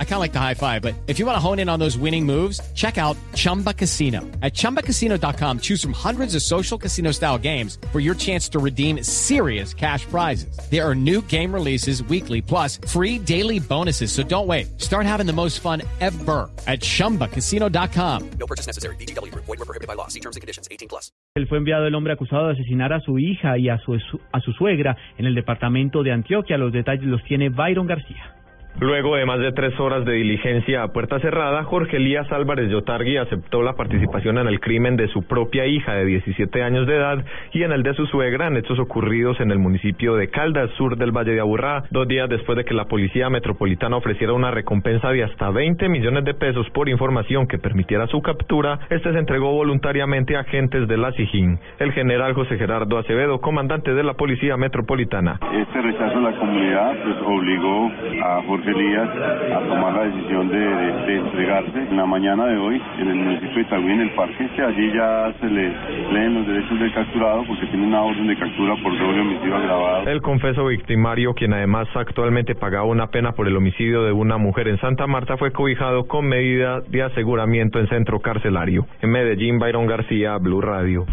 I kind of like the high five, but if you want to hone in on those winning moves, check out Chumba Casino. At ChumbaCasino.com, choose from hundreds of social casino style games for your chance to redeem serious cash prizes. There are new game releases weekly, plus free daily bonuses. So don't wait. Start having the most fun ever at ChumbaCasino.com. No purchase necessary. BGW. Void were prohibited by law. See terms and conditions. 18 plus. Él fue enviado el hombre acusado de asesinar a su hija y a su, a su suegra en el departamento de Antioquia. Los detalles los tiene Byron García. Luego de más de tres horas de diligencia a puerta cerrada, Jorge Elías Álvarez Yotargui aceptó la participación en el crimen de su propia hija de 17 años de edad y en el de su suegra en hechos ocurridos en el municipio de Caldas, sur del Valle de Aburrá, dos días después de que la Policía Metropolitana ofreciera una recompensa de hasta 20 millones de pesos por información que permitiera su captura, este se entregó voluntariamente a agentes de la SIJIN. El general José Gerardo Acevedo, comandante de la Policía Metropolitana. Este rechazo a la comunidad pues, obligó a Jorge Elías a tomar la decisión de, de, entregarse en la mañana de hoy en el municipio de Itagüí, en el parque, que allí ya se le leen los derechos del capturado porque tiene una orden de captura por doble homicidio agravado. El confeso victimario, quien además actualmente pagaba una pena por el homicidio de una mujer en Santa Marta, fue cobijado con medida de aseguramiento en centro carcelario. En Medellín, Byron García, Blue Radio.